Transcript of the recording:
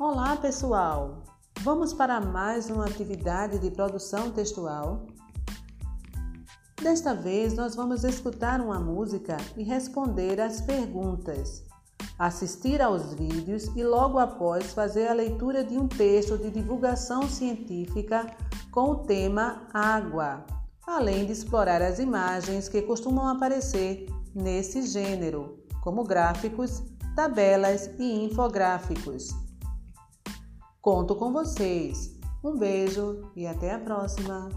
Olá, pessoal! Vamos para mais uma atividade de produção textual? Desta vez, nós vamos escutar uma música e responder as perguntas, assistir aos vídeos e, logo após, fazer a leitura de um texto de divulgação científica com o tema água, além de explorar as imagens que costumam aparecer nesse gênero, como gráficos, tabelas e infográficos. Conto com vocês. Um beijo e até a próxima!